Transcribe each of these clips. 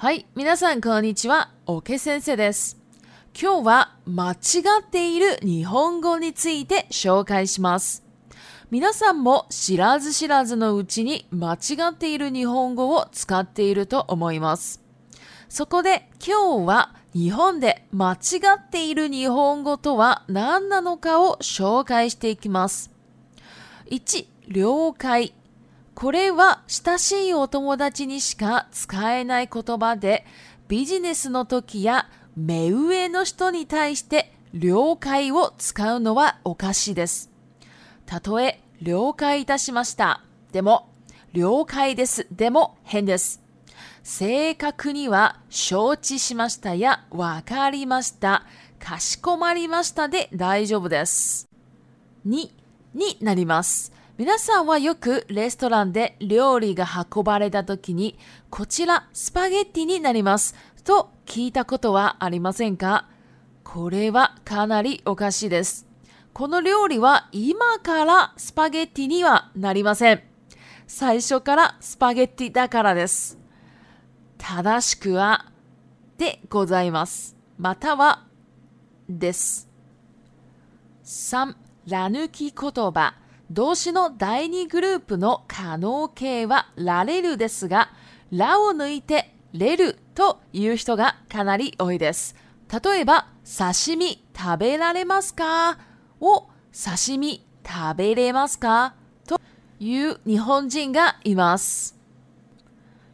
はい、皆さんこんにちは、おけ先生です。今日は間違っている日本語について紹介します。皆さんも知らず知らずのうちに間違っている日本語を使っていると思います。そこで今日は日本で間違っている日本語とは何なのかを紹介していきます。1、了解。これは親しいお友達にしか使えない言葉で、ビジネスの時や目上の人に対して了解を使うのはおかしいです。たとえ了解いたしました。でも、了解です。でも変です。正確には承知しましたやわかりました。かしこまりましたで大丈夫です。に、になります。皆さんはよくレストランで料理が運ばれた時に、こちらスパゲッティになりますと聞いたことはありませんかこれはかなりおかしいです。この料理は今からスパゲッティにはなりません。最初からスパゲッティだからです。正しくはでございます。またはです。3、ラ抜き言葉。動詞の第二グループの可能形はられるですが、らを抜いてれるという人がかなり多いです。例えば、刺身食べられますかを刺身食べれますかという日本人がいます。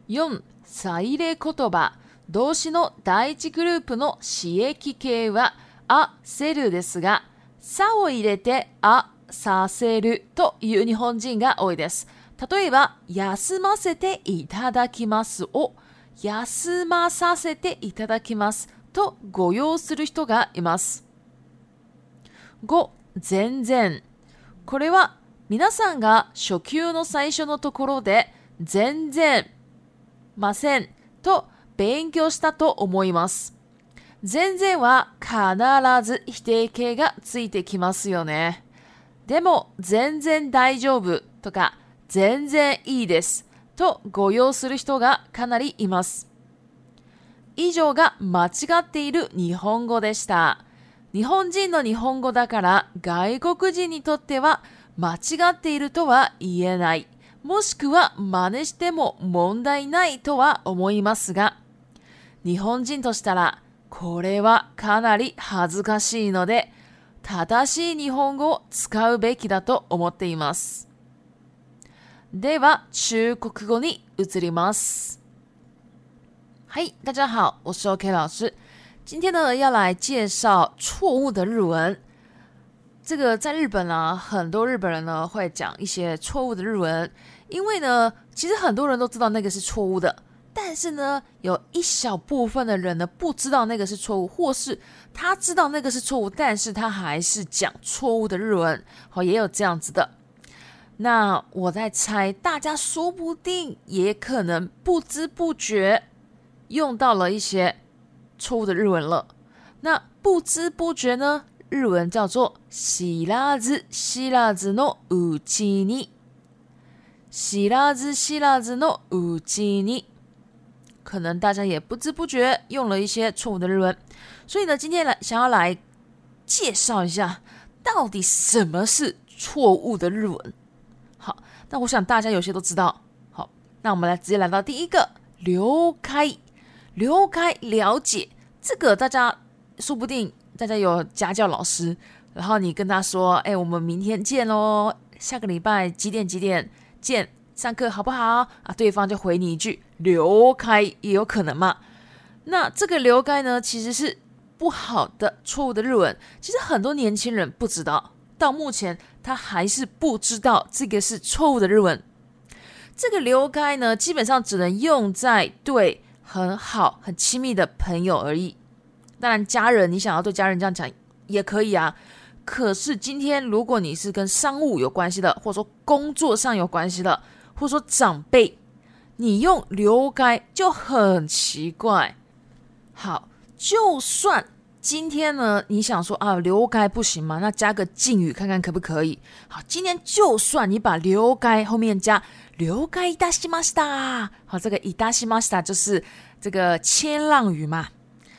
4、サイレ言葉。動詞の第一グループの刺激形は、あ、せるですが、さを入れて、あ、させるという日本人が多いです。例えば、休ませていただきますを、休まさせていただきますと誤用する人がいます。5、全然。これは皆さんが初級の最初のところで、全然、ませんと勉強したと思います。全然は必ず否定形がついてきますよね。でも全然大丈夫とか全然いいですと誤用する人がかなりいます。以上が間違っている日本語でした。日本人の日本語だから外国人にとっては間違っているとは言えない。もしくは真似しても問題ないとは思いますが、日本人としたらこれはかなり恥ずかしいので、正しい日本語を使うべきだと思っています。では、中国語に移ります。はい、大家好，我是 OK 老师。今天呢，要来介绍错误的日文。这个在日本啊，很多日本人呢会讲一些错误的日文，因为呢，其实很多人都知道那个是错误的，但是呢，有一小部分的人呢不知道那个是错误，或是他知道那个是错误，但是他还是讲错误的日文。好，也有这样子的。那我在猜，大家说不定也可能不知不觉用到了一些错误的日文了。那不知不觉呢？日文叫做“し拉兹し拉兹诺うち尼”，“し拉兹し拉兹诺うち尼”。可能大家也不知不觉用了一些错误的日文。所以呢，今天来想要来介绍一下到底什么是错误的日文。好，那我想大家有些都知道。好，那我们来直接来到第一个“留开”，“留开”了解这个，大家说不定大家有家教老师，然后你跟他说：“哎，我们明天见喽，下个礼拜几点几点见上课好不好？”啊，对方就回你一句“留开”，也有可能嘛。那这个“留开”呢，其实是。不好的、错误的日文，其实很多年轻人不知道。到目前，他还是不知道这个是错误的日文。这个“留该”呢，基本上只能用在对很好、很亲密的朋友而已。当然，家人，你想要对家人这样讲也可以啊。可是今天，如果你是跟商务有关系的，或者说工作上有关系的，或者说长辈，你用“留该”就很奇怪。好。就算今天呢，你想说啊，留该不行吗？那加个敬语看看可不可以？好，今天就算你把留该后面加留该伊达西玛斯塔，好，这个伊达西玛斯塔就是这个谦让语嘛，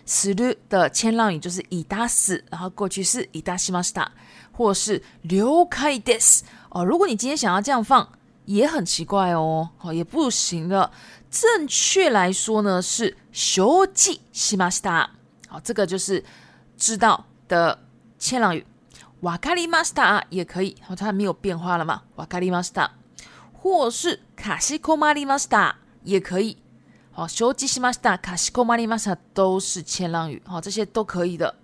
十日的谦让语就是伊达死，然后过去式伊达西玛斯塔，或是留该 des 哦。如果你今天想要这样放。也很奇怪哦，好也不行了。正确来说呢，是修 h 西玛 i 达，好，这个就是知道的千浪语。瓦卡里马斯达也可以，好，它没有变化了嘛？瓦卡里马斯达，或是卡西科马里马斯达也可以。好修 h 西玛 i 达卡西科马里马斯达都是千浪语，好，这些都可以的。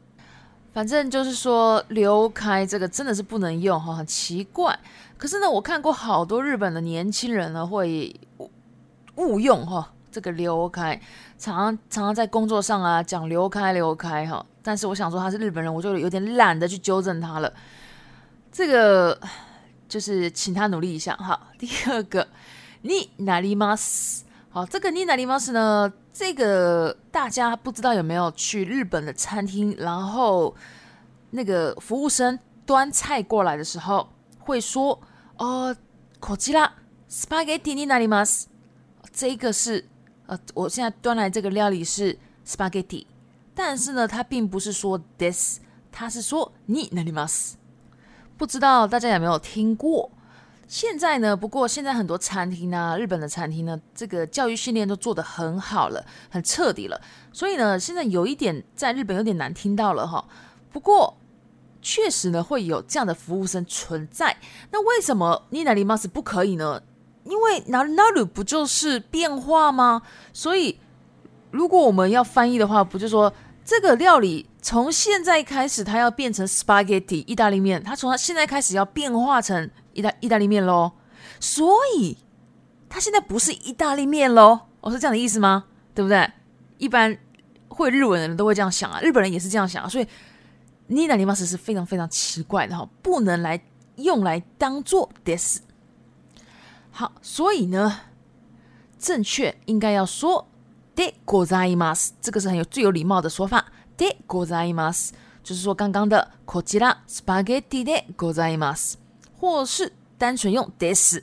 反正就是说，留开这个真的是不能用哈，很奇怪。可是呢，我看过好多日本的年轻人呢会误用哈，这个留开，常常常常在工作上啊讲留开留开哈。但是我想说他是日本人，我就有点懒得去纠正他了。这个就是请他努力一下哈。第二个，你哪里吗？好，这个 n i n n a i m a 呢？这个大家不知道有没有去日本的餐厅，然后那个服务生端菜过来的时候，会说：“哦，こちら Spaghetti n i n n a i m a 这个是呃，我现在端来这个料理是 Spaghetti，但是呢，它并不是说 this，它是说 n i n n a i m a 不知道大家有没有听过？现在呢？不过现在很多餐厅呢，日本的餐厅呢，这个教育训练都做得很好了，很彻底了。所以呢，现在有一点在日本有点难听到了哈。不过确实呢，会有这样的服务生存在。那为什么 Ninalimas 不可以呢？因为 n a l u 不就是变化吗？所以如果我们要翻译的话，不就说这个料理从现在开始它要变成 Spaghetti 意大利面，它从它现在开始要变化成。意大意大利面喽，所以它现在不是意大利面喽，哦，是这样的意思吗？对不对？一般会日文的人都会这样想啊，日本人也是这样想啊，所以“你那リマス”是非常非常奇怪的哈，不能来用来当做 “this”。好，所以呢，正确应该要说“でございます”，这个是很有最有礼貌的说法，“でございます”，就是说刚刚的“こちらスパゲティでございます”。或是单纯用 this，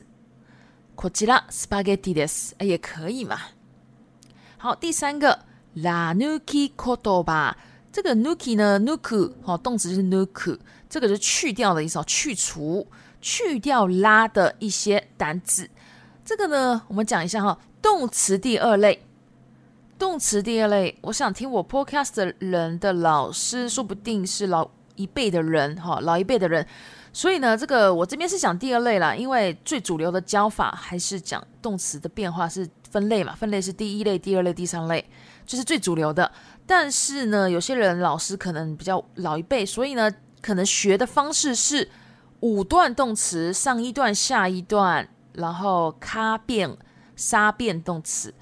こちら spaghetti this 哎也可以嘛。好，第三个啦 n o k e koto 吧。这个 nuke 呢，nuke，好，动词是 nuke，这个是去掉的意思，去除去掉拉的一些单字。这个呢，我们讲一下哈。动词第二类，动词第二类，我想听我 podcast 的人的老师，说不定是老一辈的人哈，老一辈的人。所以呢，这个我这边是讲第二类啦，因为最主流的教法还是讲动词的变化是分类嘛，分类是第一类、第二类、第三类，这是最主流的。但是呢，有些人老师可能比较老一辈，所以呢，可能学的方式是五段动词，上一段、下一段，然后咔变、沙变动词。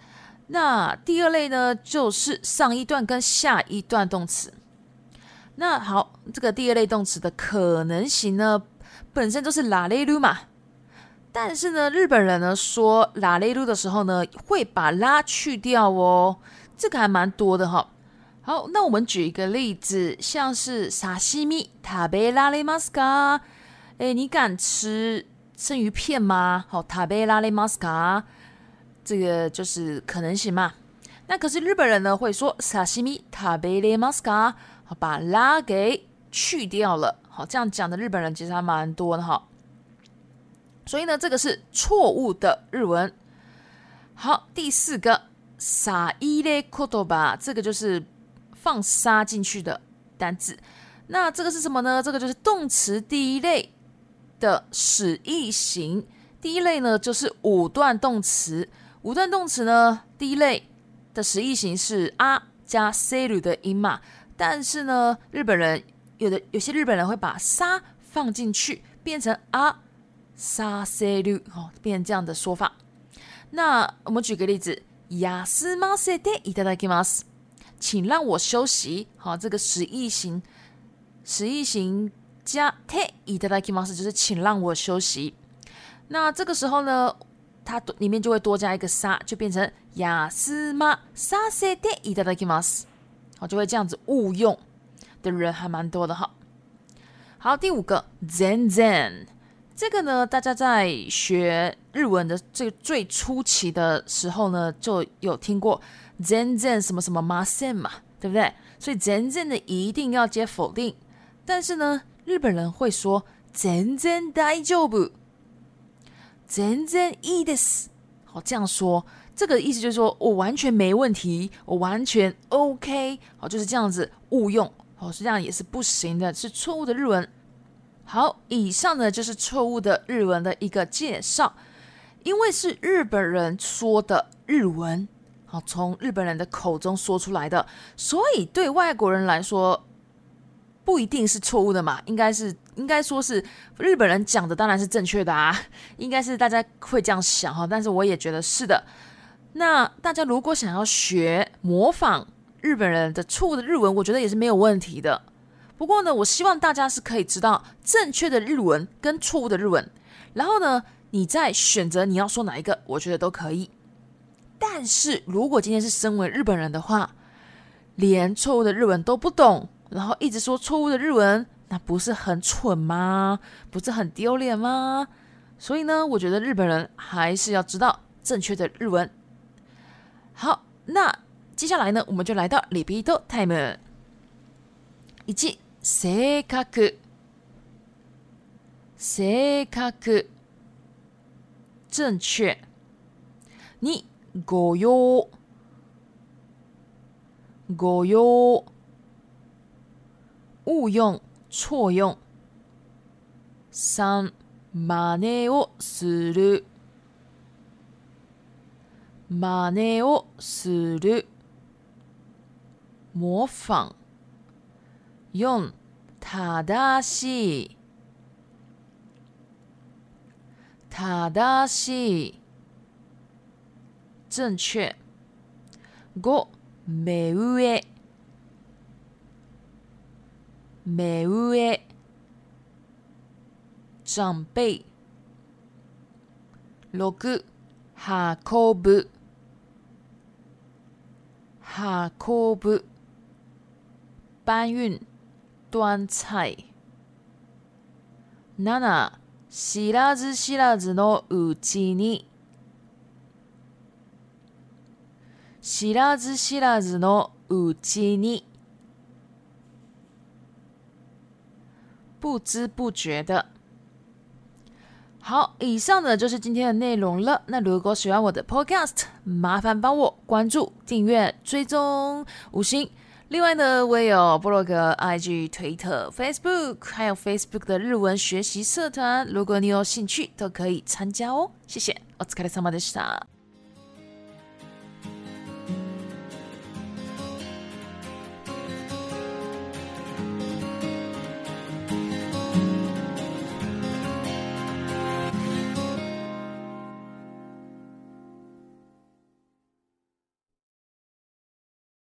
那第二类呢，就是上一段跟下一段动词。那好，这个第二类动词的可能型呢，本身就是拉雷鲁嘛。但是呢，日本人呢说拉雷鲁的时候呢，会把拉去掉哦。这个还蛮多的哈。好，那我们举一个例子，像是沙西米塔贝拉雷马斯卡。哎，你敢吃生鱼片吗？好，塔贝拉雷马斯卡，这个就是可能性嘛。那可是日本人呢会说沙西米塔贝雷马斯卡。把拉给去掉了，好，这样讲的日本人其实还蛮多的哈。所以呢，这个是错误的日文。好，第四个“沙伊勒库多巴”这个就是放沙进去的单字。那这个是什么呢？这个就是动词第一类的使役型。第一类呢，就是五段动词。五段动词呢，第一类的使役型是 “r” 加 s e 的音嘛。但是呢，日本人有的有些日本人会把沙放进去，变成啊沙塞路哦，变成这样的说法。那我们举个例子，ヤスマセテいただきます，请让我休息。好，这个实意形，实意形加テいただきます就是请让我休息。那这个时候呢，它里面就会多加一个沙，就变成ヤスマ沙セテいただきます。我就会这样子误用的人还蛮多的哈。好，第五个 zen zen，这个呢，大家在学日文的这个最初期的时候呢，就有听过 zen zen 什么什么麻 n 嘛，对不对？所以 zen zen 的一定要接否定，但是呢，日本人会说 zen zen dai z e n zen i s 好这样说。这个意思就是说我完全没问题，我完全 OK，好就是这样子，误用，好，实际上也是不行的，是错误的日文。好，以上呢就是错误的日文的一个介绍，因为是日本人说的日文，好，从日本人的口中说出来的，所以对外国人来说不一定是错误的嘛，应该是应该说是日本人讲的当然是正确的啊，应该是大家会这样想哈，但是我也觉得是的。那大家如果想要学模仿日本人的错误的日文，我觉得也是没有问题的。不过呢，我希望大家是可以知道正确的日文跟错误的日文，然后呢，你再选择你要说哪一个，我觉得都可以。但是如果今天是身为日本人的话，连错误的日文都不懂，然后一直说错误的日文，那不是很蠢吗？不是很丢脸吗？所以呢，我觉得日本人还是要知道正确的日文。好，那接下来呢，我们就来到リピートタイム。一、性格，正確。二、誤用，誤用。誤用，错用。三、マネをする。マネをする、模仿。用正しい、正しい、正确。五、目上、目上、长辈。六、下口部。下课不，搬运端菜。ナ知らず知らずのうちに、知らず知らずのうちに，不知不觉的。好，以上呢就是今天的内容了。那如果喜欢我的 Podcast，麻烦帮我关注、订阅、追踪五星。另外呢，我也有部落格、IG、推特、Facebook，还有 Facebook 的日文学习社团，如果你有兴趣，都可以参加哦。谢谢，お疲れ様でした。